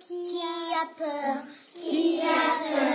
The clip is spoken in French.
Qui a peur Qui a peur.